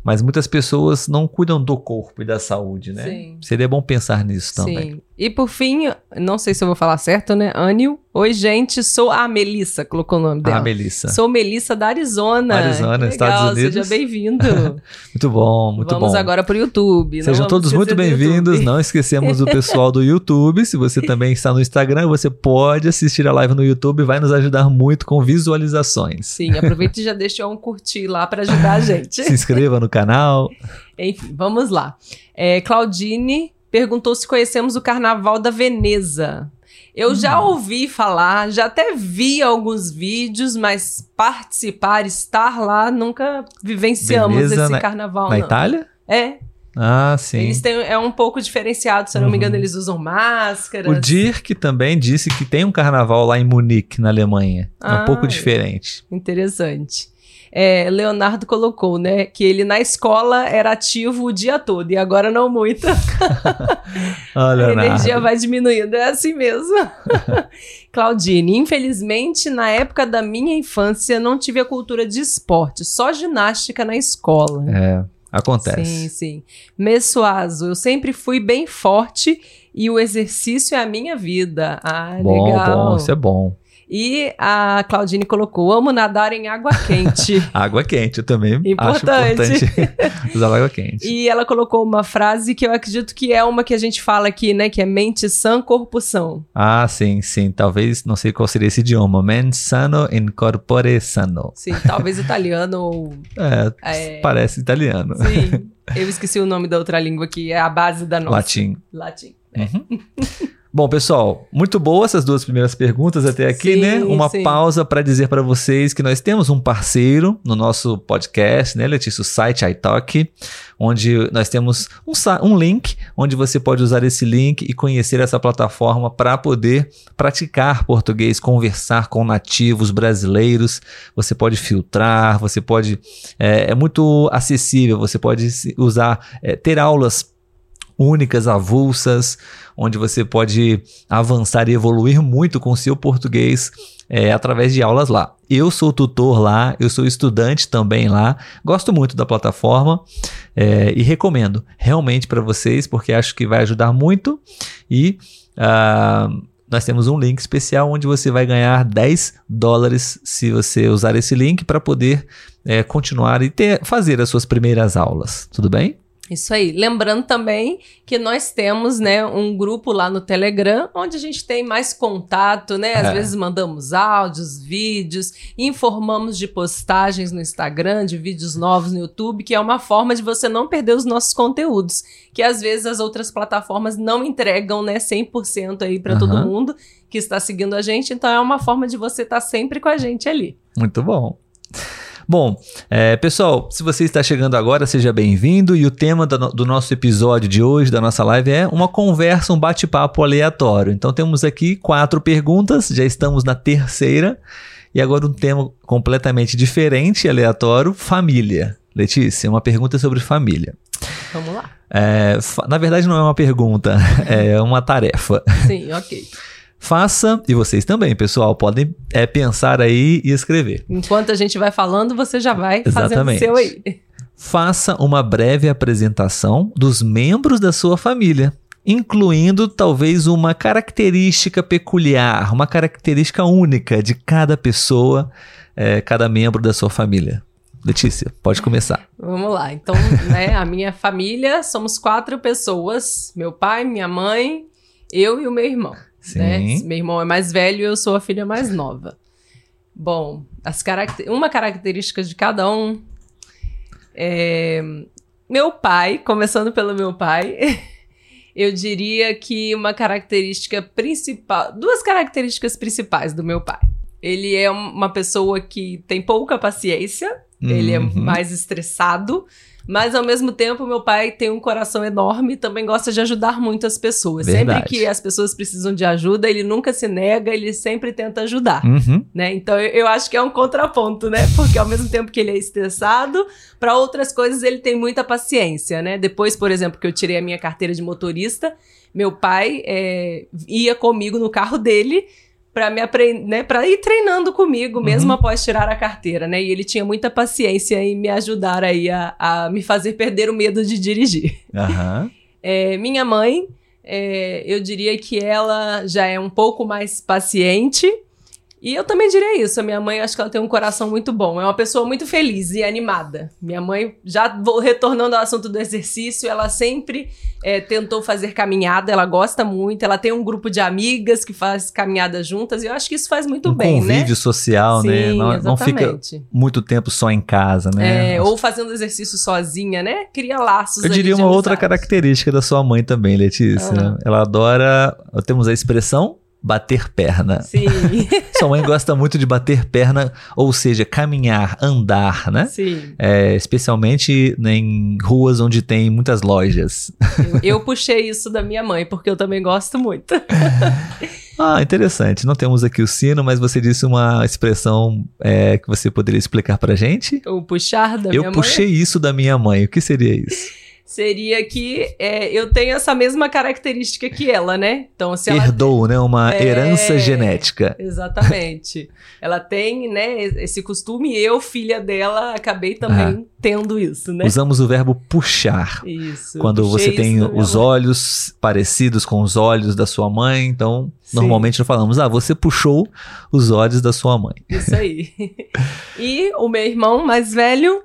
[SPEAKER 1] Mas muitas pessoas não cuidam do corpo e da saúde, né? Sim. Seria bom pensar nisso também.
[SPEAKER 2] Sim. E por fim, não sei se eu vou falar certo, né? Anil. Oi, gente, sou a Melissa, colocou o nome dela.
[SPEAKER 1] A Melissa.
[SPEAKER 2] Sou Melissa da Arizona.
[SPEAKER 1] Arizona, Estados Unidos.
[SPEAKER 2] Seja bem-vindo. <laughs>
[SPEAKER 1] muito bom, muito
[SPEAKER 2] Vamos
[SPEAKER 1] bom.
[SPEAKER 2] Vamos agora para o YouTube.
[SPEAKER 1] Sejam todos muito bem-vindos. Não esquecemos o pessoal do <laughs> YouTube. Se você também está no Instagram, você pode assistir a live no YouTube. Vai nos ajudar muito com visualizações.
[SPEAKER 2] Sim, aproveite e já deixa um curtir lá para ajudar a <laughs> gente.
[SPEAKER 1] Se inscreva no canal.
[SPEAKER 2] Enfim, vamos lá. É, Claudine perguntou se conhecemos o Carnaval da Veneza. Eu hum. já ouvi falar, já até vi alguns vídeos, mas participar, estar lá, nunca vivenciamos Veneza, esse
[SPEAKER 1] na,
[SPEAKER 2] carnaval.
[SPEAKER 1] Na
[SPEAKER 2] não.
[SPEAKER 1] Itália?
[SPEAKER 2] É.
[SPEAKER 1] Ah, sim.
[SPEAKER 2] Eles têm, é um pouco diferenciado, se eu não uhum. me engano, eles usam máscaras.
[SPEAKER 1] O Dirk também disse que tem um carnaval lá em Munique, na Alemanha. É um ah, pouco diferente.
[SPEAKER 2] Interessante é, Leonardo colocou, né? Que ele na escola era ativo o dia todo e agora não muito. <laughs>
[SPEAKER 1] Olha,
[SPEAKER 2] a energia vai diminuindo, é assim mesmo. <laughs> Claudine, infelizmente, na época da minha infância, não tive a cultura de esporte, só ginástica na escola.
[SPEAKER 1] É. Acontece.
[SPEAKER 2] Sim, sim. Messuazo, eu sempre fui bem forte e o exercício é a minha vida. Ah,
[SPEAKER 1] bom,
[SPEAKER 2] legal.
[SPEAKER 1] bom, isso é bom.
[SPEAKER 2] E a Claudine colocou: amo nadar em água quente. <laughs>
[SPEAKER 1] água quente, eu também
[SPEAKER 2] importante.
[SPEAKER 1] acho importante <laughs> usar água quente.
[SPEAKER 2] E ela colocou uma frase que eu acredito que é uma que a gente fala aqui, né? Que é mente sã, corpo são.
[SPEAKER 1] Ah, sim, sim. Talvez, não sei qual seria esse idioma. Mens sano in corpore sano.
[SPEAKER 2] Sim, talvez italiano ou. <laughs>
[SPEAKER 1] É, é, parece italiano.
[SPEAKER 2] Sim. Eu esqueci o nome da outra língua que é a base da nossa.
[SPEAKER 1] Latim.
[SPEAKER 2] Latim. É.
[SPEAKER 1] Uhum. Bom, pessoal, muito boa essas duas primeiras perguntas até aqui,
[SPEAKER 2] sim,
[SPEAKER 1] né? Uma
[SPEAKER 2] sim.
[SPEAKER 1] pausa para dizer para vocês que nós temos um parceiro no nosso podcast, né, Letícia? O site iTalk, onde nós temos um, um link onde você pode usar esse link e conhecer essa plataforma para poder praticar português, conversar com nativos brasileiros. Você pode filtrar, você pode. É, é muito acessível, você pode usar, é, ter aulas únicas, avulsas, onde você pode avançar e evoluir muito com o seu português é, através de aulas lá. Eu sou tutor lá, eu sou estudante também lá, gosto muito da plataforma é, e recomendo realmente para vocês, porque acho que vai ajudar muito e. Uh, nós temos um link especial onde você vai ganhar 10 dólares se você usar esse link para poder é, continuar e ter, fazer as suas primeiras aulas. Tudo bem?
[SPEAKER 2] Isso aí. Lembrando também que nós temos, né, um grupo lá no Telegram, onde a gente tem mais contato, né? Às é. vezes mandamos áudios, vídeos, informamos de postagens no Instagram, de vídeos novos no YouTube, que é uma forma de você não perder os nossos conteúdos, que às vezes as outras plataformas não entregam, né, 100% aí para uhum. todo mundo que está seguindo a gente, então é uma forma de você estar tá sempre com a gente ali.
[SPEAKER 1] Muito bom. Bom, é, pessoal, se você está chegando agora, seja bem-vindo. E o tema do, do, nosso episódio de hoje, da nossa live, é uma conversa, um bate-papo aleatório. Então temos aqui quatro perguntas, já estamos na terceira. E agora um tema completamente diferente e aleatório: família. Letícia, uma pergunta sobre família.
[SPEAKER 2] Vamos lá.
[SPEAKER 1] É, na verdade, não é uma pergunta, <laughs> é uma tarefa.
[SPEAKER 2] Sim, ok.
[SPEAKER 1] Faça, e vocês também, pessoal, podem é, pensar aí e escrever.
[SPEAKER 2] Enquanto a gente vai falando, você já vai
[SPEAKER 1] Exatamente.
[SPEAKER 2] fazendo o seu aí.
[SPEAKER 1] Faça uma breve apresentação dos membros da sua família, incluindo talvez uma característica peculiar, uma característica única de cada pessoa, é, cada membro da sua família. Letícia, pode começar.
[SPEAKER 2] Vamos lá. Então, né, a minha família somos quatro pessoas: meu pai, minha mãe, eu e o meu irmão. Né? Meu irmão é mais velho e eu sou a filha mais nova. Bom, as caracter... uma característica de cada um. É... Meu pai, começando pelo meu pai, <laughs> eu diria que uma característica principal. Duas características principais do meu pai. Ele é uma pessoa que tem pouca paciência, uhum. ele é uhum. mais estressado mas ao mesmo tempo, meu pai tem um coração enorme e também gosta de ajudar muitas pessoas.
[SPEAKER 1] Verdade.
[SPEAKER 2] Sempre que as pessoas precisam de ajuda, ele nunca se nega, ele sempre tenta ajudar.
[SPEAKER 1] Uhum.
[SPEAKER 2] Né? Então eu, eu, acho que é um contraponto, né? <laughs> Porque ao mesmo tempo que ele é estressado, para outras coisas ele tem muita paciência, né? Depois, por exemplo, que eu tirei a minha carteira de motorista, meu pai é, ia comigo no carro dele para me aprender, né, para ir treinando comigo mesmo uhum. após tirar a carteira, né? E ele tinha muita paciência em me ajudar aí a, a me fazer perder o medo de dirigir.
[SPEAKER 1] Uhum.
[SPEAKER 2] É, minha mãe, é, eu diria que ela já é um pouco mais paciente e eu também diria isso. A minha mãe, acho que ela tem um coração muito bom. É uma pessoa muito feliz e animada. Minha mãe, já vou retornando ao assunto do exercício, ela sempre é, tentou fazer caminhada. Ela gosta muito. Ela tem um grupo de amigas que faz caminhada juntas. E eu acho que isso faz muito
[SPEAKER 1] um
[SPEAKER 2] bem,
[SPEAKER 1] convívio
[SPEAKER 2] né?
[SPEAKER 1] social,
[SPEAKER 2] Sim,
[SPEAKER 1] né? Não, não, fica muito tempo só em casa, né?
[SPEAKER 2] É, ou fazendo exercício sozinha, né? Cria laços.
[SPEAKER 1] Eu diria uma outra característica da sua mãe também, Letícia. Uhum. Ela adora. Temos a expressão bater perna.
[SPEAKER 2] Sim. <laughs>
[SPEAKER 1] Sua mãe gosta muito de bater perna, ou seja, caminhar, andar, né?
[SPEAKER 2] Sim.
[SPEAKER 1] É, especialmente em ruas onde tem muitas lojas.
[SPEAKER 2] Eu, eu puxei isso da minha mãe, porque eu também gosto muito. <laughs>
[SPEAKER 1] ah, interessante. Não temos aqui o sino, mas você disse uma expressão é, que você poderia explicar pra gente?
[SPEAKER 2] O puxar da
[SPEAKER 1] eu
[SPEAKER 2] minha mãe?
[SPEAKER 1] Eu puxei isso da minha mãe. O que seria isso?
[SPEAKER 2] Seria que é, eu tenho essa mesma característica que ela, né?
[SPEAKER 1] Então, se ela herdou, né, uma é, herança genética.
[SPEAKER 2] Exatamente. ela tem, né, esse costume e eu, filha dela, acabei também ah. tendo isso, né?
[SPEAKER 1] Usamos o verbo puxar.
[SPEAKER 2] Isso.
[SPEAKER 1] Quando você tem os olhos parecidos com os olhos da sua mãe, então Sim. normalmente nós falamos: "Ah, você puxou os olhos da sua mãe".
[SPEAKER 2] Isso aí. <laughs> e o meu irmão mais velho,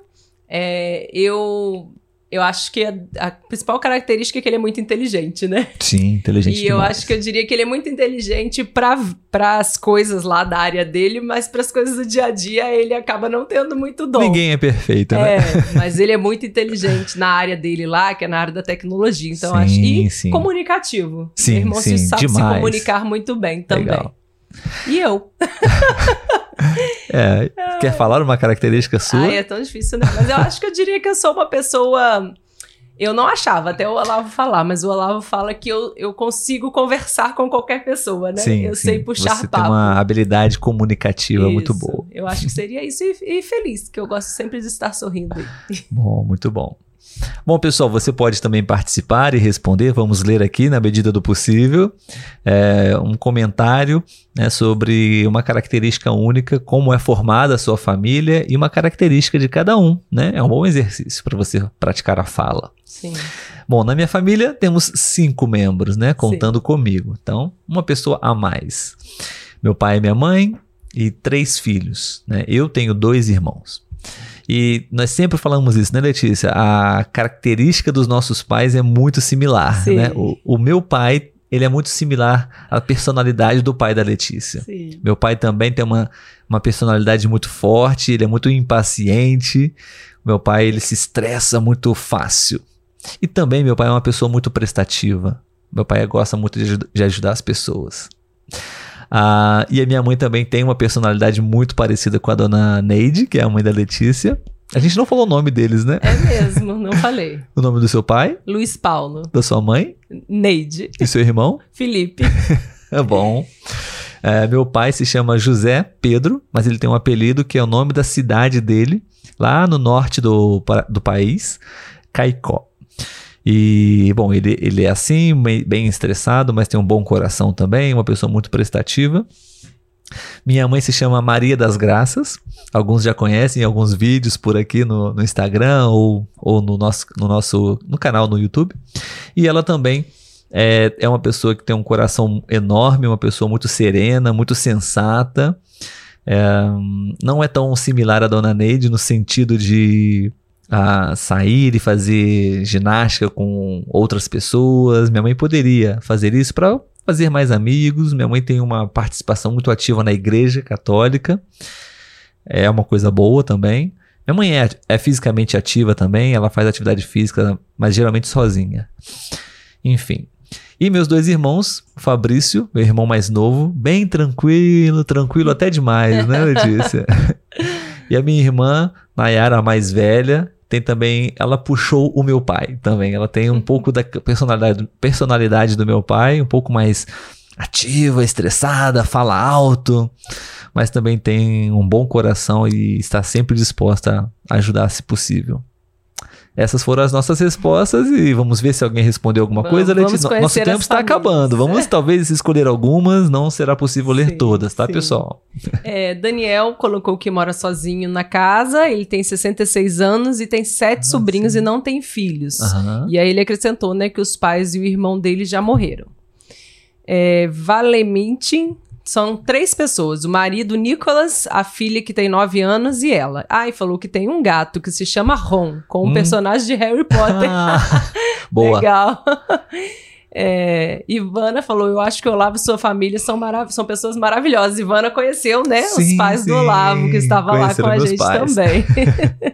[SPEAKER 2] é, eu eu acho que a, a, principal característica é que ele é muito inteligente, né?
[SPEAKER 1] Sim, inteligente.
[SPEAKER 2] E
[SPEAKER 1] demais.
[SPEAKER 2] eu acho que eu diria que ele é muito inteligente para as coisas lá da área dele, mas para as coisas do dia a dia ele acaba não tendo muito dom.
[SPEAKER 1] Ninguém é perfeito, né?
[SPEAKER 2] É, mas ele é muito inteligente na área dele lá, que é na área da tecnologia. Então sim, acho e sim. comunicativo.
[SPEAKER 1] Sim,
[SPEAKER 2] Meu irmão
[SPEAKER 1] sim,
[SPEAKER 2] se sabe
[SPEAKER 1] demais.
[SPEAKER 2] se comunicar muito bem também.
[SPEAKER 1] Legal.
[SPEAKER 2] E eu. <laughs>
[SPEAKER 1] É, quer falar uma característica sua?
[SPEAKER 2] Ai, é tão difícil, né? Mas eu acho que eu diria que eu sou uma pessoa. Eu não achava, até o Olavo falar, mas o Olavo fala que eu, eu consigo conversar com qualquer pessoa, né?
[SPEAKER 1] Sim,
[SPEAKER 2] eu
[SPEAKER 1] sim.
[SPEAKER 2] sei puxar
[SPEAKER 1] Você
[SPEAKER 2] papo.
[SPEAKER 1] tem uma habilidade comunicativa
[SPEAKER 2] isso.
[SPEAKER 1] muito boa.
[SPEAKER 2] Eu acho que seria isso e, e feliz, que eu gosto sempre de estar sorrindo.
[SPEAKER 1] Bom, muito bom. Bom, pessoal, você pode também participar e responder. Vamos ler aqui, na medida do possível, é, um comentário né, sobre uma característica única, como é formada a sua família e uma característica de cada um. Né? É um bom exercício para você praticar a fala.
[SPEAKER 2] Sim.
[SPEAKER 1] Bom, na minha família temos cinco membros, né? Contando Sim. comigo. Então, uma pessoa a mais. Meu pai e minha mãe e três filhos. Né? Eu tenho dois irmãos. E nós sempre falamos isso, né, Letícia? A característica dos nossos pais é muito similar,
[SPEAKER 2] Sim.
[SPEAKER 1] né? O, o meu pai, ele é muito similar à personalidade do pai da Letícia.
[SPEAKER 2] Sim.
[SPEAKER 1] Meu pai também tem uma, uma personalidade muito forte, ele é muito impaciente. Meu pai, ele se estressa muito fácil. E também meu pai é uma pessoa muito prestativa. Meu pai gosta muito de, de ajudar as pessoas. Ah, e a minha mãe também tem uma personalidade muito parecida com a dona Neide, que é a mãe da Letícia. A gente não falou o nome deles, né?
[SPEAKER 2] É mesmo, não <laughs> falei.
[SPEAKER 1] o nome do seu pai?
[SPEAKER 2] Luiz Paulo.
[SPEAKER 1] Da sua mãe?
[SPEAKER 2] Neide.
[SPEAKER 1] E seu irmão?
[SPEAKER 2] Felipe. <laughs>
[SPEAKER 1] é bom. É, meu pai se chama José Pedro, mas ele tem um apelido que é o nome da cidade dele, lá no norte do, do país, Caicó. E, bom, ele, ele é assim, bem estressado, mas tem um bom coração também, uma pessoa muito prestativa. Minha mãe se chama Maria das Graças. Alguns já conhecem alguns vídeos por aqui no, no Instagram ou, ou no, nosso, no nosso no canal no YouTube. E ela também é, é uma pessoa que tem um coração enorme, uma pessoa muito serena, muito sensata. É, não é tão similar à Dona Neide no sentido de a sair e fazer ginástica com outras pessoas. Minha mãe poderia fazer isso para fazer mais amigos. Minha mãe tem uma participação muito ativa na igreja católica. É uma coisa boa também. Minha mãe é, é fisicamente ativa também, ela faz atividade física, mas geralmente sozinha. Enfim. E meus dois irmãos, o Fabrício, meu irmão mais novo, bem tranquilo, tranquilo até demais, né, Letícia? <laughs> e a minha irmã, Nayara, a mais velha, tem também, ela puxou o meu pai também. Ela tem um pouco da personalidade, personalidade do meu pai, um pouco mais ativa, estressada, fala alto, mas também tem um bom coração e está sempre disposta a ajudar se possível. Essas foram as nossas respostas e vamos ver se alguém respondeu alguma
[SPEAKER 2] vamos,
[SPEAKER 1] coisa.
[SPEAKER 2] Vamos
[SPEAKER 1] Nosso tempo está acabando. Vamos <laughs> talvez escolher algumas, não será possível ler
[SPEAKER 2] sim,
[SPEAKER 1] todas, tá,
[SPEAKER 2] sim.
[SPEAKER 1] pessoal? <laughs>
[SPEAKER 2] É, Daniel colocou que mora sozinho na casa, ele tem 66 anos e tem sete ah, sobrinhos sim. e não tem filhos.
[SPEAKER 1] Uhum.
[SPEAKER 2] E aí ele acrescentou, né, que os pais e o irmão dele já morreram. É, Valemintin são três pessoas: o marido Nicholas, a filha que tem nove anos e ela. Ah, e falou que tem um gato que se chama Ron, com um hum. personagem de Harry Potter. <laughs>
[SPEAKER 1] Boa.
[SPEAKER 2] Legal. <laughs> É, Ivana falou: Eu acho que o Olavo e sua família são, marav são pessoas maravilhosas. Ivana conheceu, né?
[SPEAKER 1] Sim,
[SPEAKER 2] os pais
[SPEAKER 1] sim.
[SPEAKER 2] do Olavo, que estavam lá com a gente
[SPEAKER 1] pais.
[SPEAKER 2] também.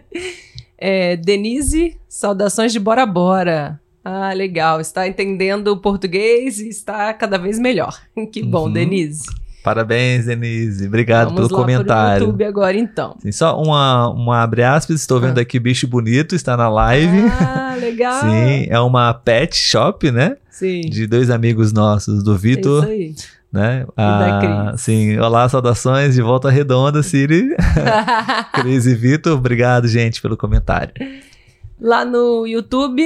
[SPEAKER 2] <laughs> é, Denise, saudações de Bora Bora. Ah, legal. Está entendendo o português e está cada vez melhor. Que bom,
[SPEAKER 1] Uhum.
[SPEAKER 2] Denise.
[SPEAKER 1] Parabéns, Denise. Obrigado
[SPEAKER 2] Vamos
[SPEAKER 1] pelo
[SPEAKER 2] lá
[SPEAKER 1] comentário.
[SPEAKER 2] Pro YouTube agora, então.
[SPEAKER 1] Sim, só uma, uma abre aspas, estou vendo aqui bicho bonito, está na live.
[SPEAKER 2] Ah, legal. <laughs>
[SPEAKER 1] Sim, é uma pet shop, né?
[SPEAKER 2] Sim.
[SPEAKER 1] De dois amigos nossos, do
[SPEAKER 2] É
[SPEAKER 1] Vitor,
[SPEAKER 2] isso aí.
[SPEAKER 1] né? Ah, sim, olá, saudações de volta redonda, Siri. <laughs> Cris e Vitor, obrigado, gente, pelo comentário.
[SPEAKER 2] Lá no YouTube,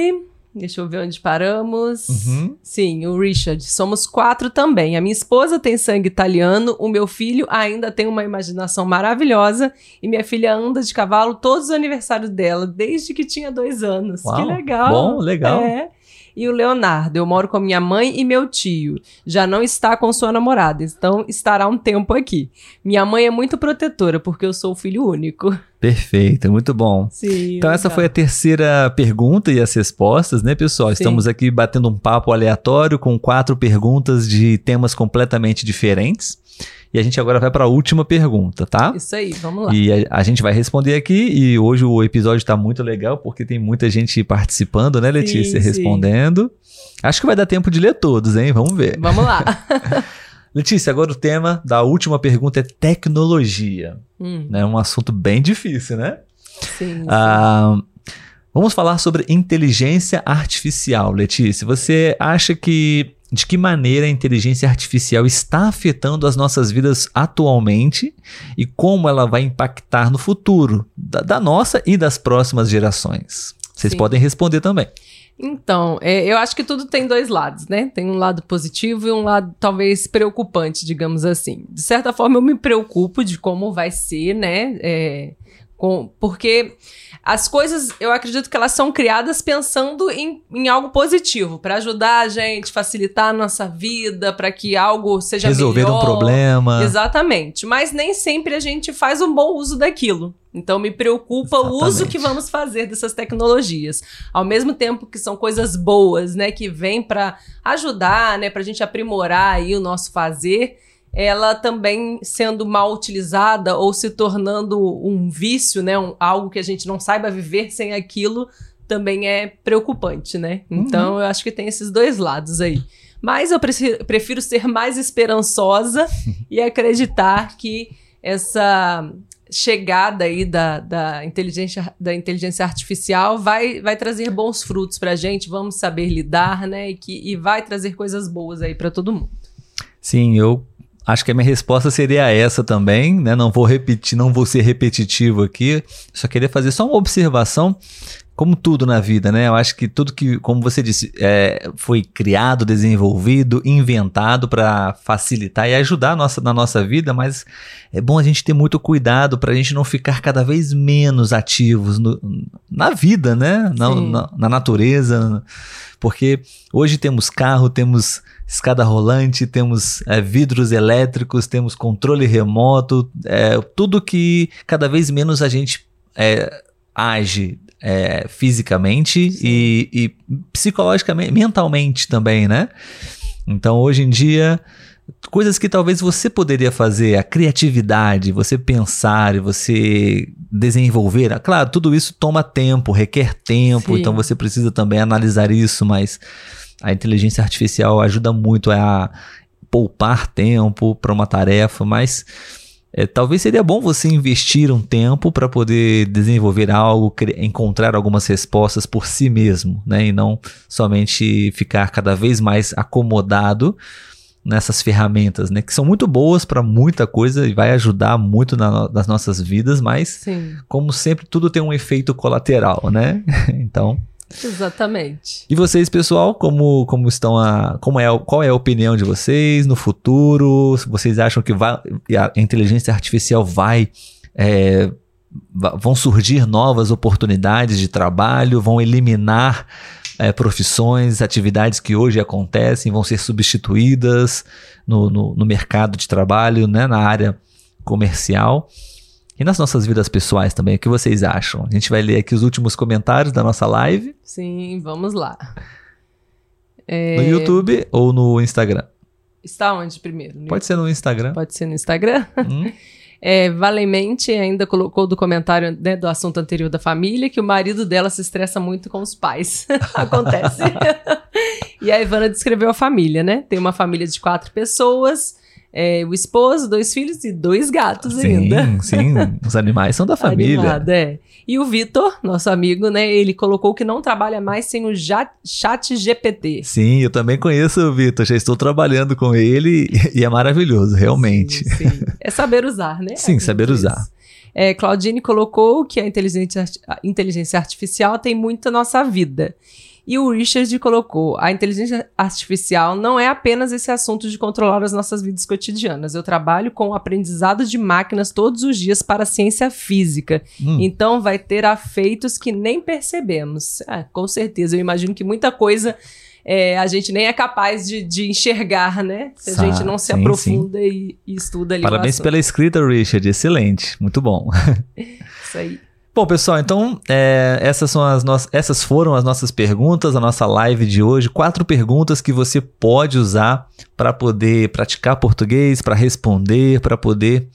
[SPEAKER 2] Deixa eu ver onde paramos. Uhum. Sim, o Richard. Somos quatro também. A minha esposa tem sangue italiano, o meu filho ainda tem uma imaginação maravilhosa e minha filha anda de cavalo todos os aniversários dela, desde que tinha dois anos. Uau, que legal.
[SPEAKER 1] Bom, legal.
[SPEAKER 2] É e o Leonardo. Eu moro com minha mãe e meu tio. Já não está com sua namorada, então estará um tempo aqui. Minha mãe é muito protetora, porque eu sou o filho único.
[SPEAKER 1] Perfeito, muito bom.
[SPEAKER 2] Sim,
[SPEAKER 1] então, legal. essa foi a terceira pergunta e as respostas, né, pessoal? Sim. Estamos aqui batendo um papo aleatório com quatro perguntas de temas completamente diferentes. E a gente agora vai para a última pergunta, tá?
[SPEAKER 2] Isso aí, vamos lá.
[SPEAKER 1] E a, a gente vai responder aqui. E hoje o episódio está muito legal porque tem muita gente participando, né, Letícia? Sim, respondendo. Sim. Acho que vai dar tempo de ler todos, hein? Vamos ver.
[SPEAKER 2] Vamos lá. <laughs>
[SPEAKER 1] Letícia, agora o tema da última pergunta é tecnologia. Hum. É um assunto bem difícil, né?
[SPEAKER 2] Sim. Ah,
[SPEAKER 1] vamos falar sobre inteligência artificial, Letícia. Você acha que de que maneira a inteligência artificial está afetando as nossas vidas atualmente e como ela vai impactar no futuro da, da nossa e das próximas gerações. Vocês Sim. podem responder também.
[SPEAKER 2] Então, é, eu acho que tudo tem dois lados, né? Tem um lado positivo e um lado talvez preocupante, digamos assim. De certa forma, eu me preocupo de como vai ser, né? É, com, porque as coisas, eu acredito que elas são criadas pensando em, em algo positivo, para ajudar a gente, facilitar a nossa vida, para que algo seja
[SPEAKER 1] Resolver
[SPEAKER 2] melhor.
[SPEAKER 1] um problema.
[SPEAKER 2] Exatamente. Mas nem sempre a gente faz um bom uso daquilo. Então me preocupa Exatamente. o uso que vamos fazer dessas tecnologias. Ao mesmo tempo que são coisas boas, né, que vêm para ajudar, né, para a gente aprimorar aí o nosso fazer ela também sendo mal utilizada ou se tornando um vício, né, um, algo que a gente não saiba viver sem aquilo, também é preocupante, né? Então uhum. eu acho que tem esses dois lados aí. Mas eu prefiro ser mais esperançosa <laughs> e acreditar que essa chegada aí da, da, inteligência, da inteligência artificial vai, vai trazer bons frutos para a gente, vamos saber lidar, né? E, que, e vai trazer coisas boas aí para todo mundo.
[SPEAKER 1] Sim, eu Acho que a minha resposta seria essa também, né? Não vou repetir, não vou ser repetitivo aqui. Só queria fazer só uma observação, como tudo na vida, né? Eu acho que tudo que, como você disse, é, foi criado, desenvolvido, inventado para facilitar e ajudar a nossa, na nossa vida, mas é bom a gente ter muito cuidado para a gente não ficar cada vez menos ativos no, na vida, né? Na, na, na natureza, porque hoje temos carro, temos escada rolante, temos é, vidros elétricos, temos controle remoto, é, tudo que cada vez menos a gente é, age é, fisicamente e, e, psicologicamente, mentalmente também, né? Então hoje em dia, coisas que talvez você poderia fazer, a criatividade, você pensar e você desenvolver, claro, tudo isso toma tempo, requer tempo, Sim. então você precisa também analisar isso, mas a inteligência artificial ajuda muito a poupar tempo para uma tarefa, mas é, talvez seria bom você investir um tempo para poder desenvolver algo, encontrar algumas respostas por si mesmo, né? E não somente ficar cada vez mais acomodado nessas ferramentas, né? Que são muito boas para muita coisa e vai ajudar muito na, nas nossas vidas, mas
[SPEAKER 2] Sim.
[SPEAKER 1] como sempre tudo tem um efeito colateral, né? <laughs> então
[SPEAKER 2] Exatamente.
[SPEAKER 1] E vocês, pessoal, como, como estão a. Como é, qual é a opinião de vocês no futuro? Vocês acham que vai, a inteligência artificial vai. É, vão surgir novas oportunidades de trabalho, vão eliminar é, profissões, atividades que hoje acontecem, vão ser substituídas no, no, no mercado de trabalho, né, na área comercial. E nas nossas vidas pessoais também, o que vocês acham? A gente vai ler aqui os últimos comentários da nossa live.
[SPEAKER 2] Sim, vamos lá.
[SPEAKER 1] É... No YouTube ou no Instagram?
[SPEAKER 2] Está onde primeiro?
[SPEAKER 1] Pode ser no Instagram.
[SPEAKER 2] Pode ser no Instagram. Hum. <laughs> É, Valemente ainda colocou do comentário né, do assunto anterior da família que o marido dela se estressa muito com os pais. <laughs> Acontece. <laughs> e a Ivana descreveu a família, né? Tem uma família de quatro pessoas é, o esposo, dois filhos e dois gatos
[SPEAKER 1] sim,
[SPEAKER 2] ainda.
[SPEAKER 1] Sim, os animais são da <laughs> família.
[SPEAKER 2] Animado, é. E o Vitor, nosso amigo, né, ele colocou que não trabalha mais sem o chat GPT.
[SPEAKER 1] Sim, eu também conheço o Vitor, já estou trabalhando com ele e é maravilhoso, realmente.
[SPEAKER 2] Sim, sim. É saber usar, né? <laughs>
[SPEAKER 1] Sim, saber usar.
[SPEAKER 2] É, Claudine colocou que a inteligência, a inteligência artificial tem muito a nossa vida E o Richard colocou: a inteligência artificial não é apenas esse assunto de controlar as nossas vidas cotidianas. Eu trabalho com o aprendizado de máquinas todos os dias para a ciência física. Hum. Então vai ter afeitos que nem percebemos. É, com certeza, eu imagino que muita coisa. É, a gente nem é capaz de, de enxergar, né? Se a Sá, gente não se sim, aprofunda sim. E, e, estuda ali.
[SPEAKER 1] Parabéns pela escrita, Richard. Excelente. Muito bom. <laughs>
[SPEAKER 2] Isso aí.
[SPEAKER 1] Bom, pessoal, então é, essas, são as no... essas foram as nossas perguntas, a nossa live de hoje. Quatro perguntas que você pode usar para poder praticar português, para responder, para poder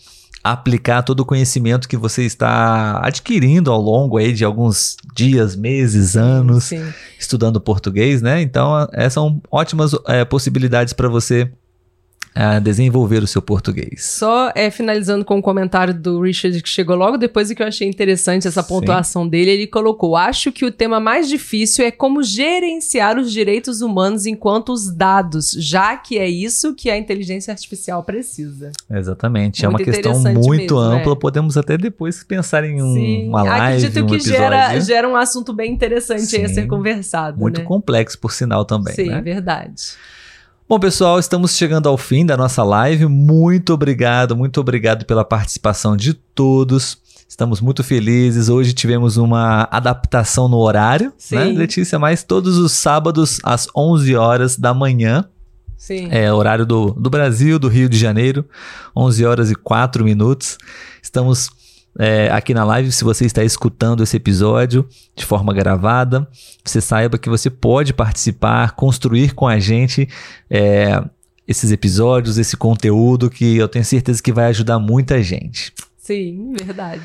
[SPEAKER 1] aplicar todo o conhecimento que você está adquirindo ao longo aí de alguns dias, meses, anos, sim, sim. estudando português, né? Então, essas são ótimas é, possibilidades para você a desenvolver o seu português.
[SPEAKER 2] Só é, finalizando com um comentário do Richard que chegou logo depois e que eu achei interessante essa pontuação Sim. dele, ele colocou: "Acho que o tema mais difícil é como gerenciar os direitos humanos enquanto os dados, já que é isso que a inteligência artificial precisa."
[SPEAKER 1] Exatamente, muito é uma questão muito mesmo, ampla, é. podemos até depois pensar em um, Sim. uma live, Acredito um que
[SPEAKER 2] episódio. gera gera um assunto bem interessante Sim. a ser conversado,
[SPEAKER 1] Muito
[SPEAKER 2] né?
[SPEAKER 1] complexo por sinal também,
[SPEAKER 2] Sim,
[SPEAKER 1] né?
[SPEAKER 2] verdade.
[SPEAKER 1] Bom, pessoal, estamos chegando ao fim da nossa live. Muito obrigado, muito obrigado pela participação de todos. Estamos muito felizes. Hoje tivemos uma adaptação no horário, né, Sim. né, Letícia? Mas todos os sábados, às 11 horas da manhã.
[SPEAKER 2] Sim.
[SPEAKER 1] É horário do, do Brasil, do Rio de Janeiro, 11 horas e 4 minutos. Estamos é, aqui na live, se você está escutando esse episódio de forma gravada, você saiba que você pode participar, construir com a gente é, esses episódios, esse conteúdo que eu tenho certeza que vai ajudar muita gente.
[SPEAKER 2] Sim, verdade.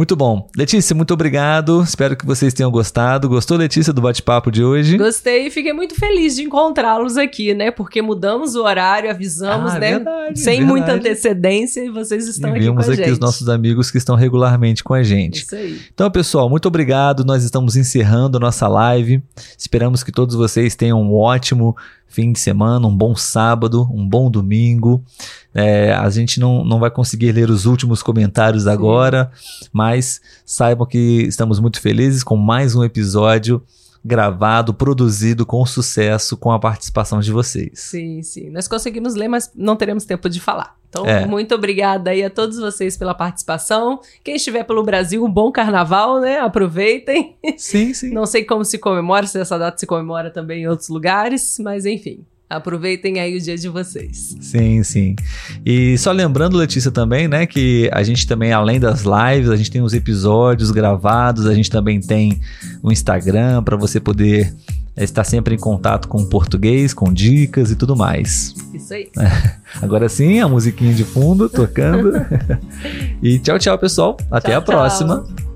[SPEAKER 1] Muito bom. Letícia, muito obrigado. Espero que vocês tenham gostado. Gostou, Letícia, do bate-papo de hoje?
[SPEAKER 2] Gostei e fiquei muito feliz de encontrá-los aqui, né? Porque mudamos o horário, avisamos, ah, né? Verdade, Sem verdade. muita antecedência e vocês estão e aqui com a gente. Vimos aqui
[SPEAKER 1] os nossos amigos que estão regularmente com a gente.
[SPEAKER 2] Isso aí.
[SPEAKER 1] Então, pessoal, muito obrigado. Nós estamos encerrando a nossa live. Esperamos que todos vocês tenham um ótimo fim de semana, um bom sábado, um bom domingo. É, a gente não, não vai conseguir ler os últimos comentários Sim. agora, mas saibam que estamos muito felizes com mais um episódio gravado, produzido com sucesso com a participação de vocês.
[SPEAKER 2] Sim, sim. Nós conseguimos ler, mas não teremos tempo de falar. Então, é. muito obrigada aí a todos vocês pela participação. Quem estiver pelo Brasil, um bom carnaval, né? Aproveitem.
[SPEAKER 1] Sim, sim.
[SPEAKER 2] Não sei como se comemora, se essa data se comemora também em outros lugares, mas enfim. Aproveitem aí o dia de vocês.
[SPEAKER 1] Sim, sim. E só lembrando, Letícia, também, né, que a gente também, além das lives, a gente tem os episódios gravados, a gente também tem o Instagram para você poder estar sempre em contato com o português, com dicas e tudo mais.
[SPEAKER 2] Isso aí.
[SPEAKER 1] Agora sim, a musiquinha de fundo tocando. <laughs> e tchau, tchau, pessoal. Até tchau, a próxima. Tchau.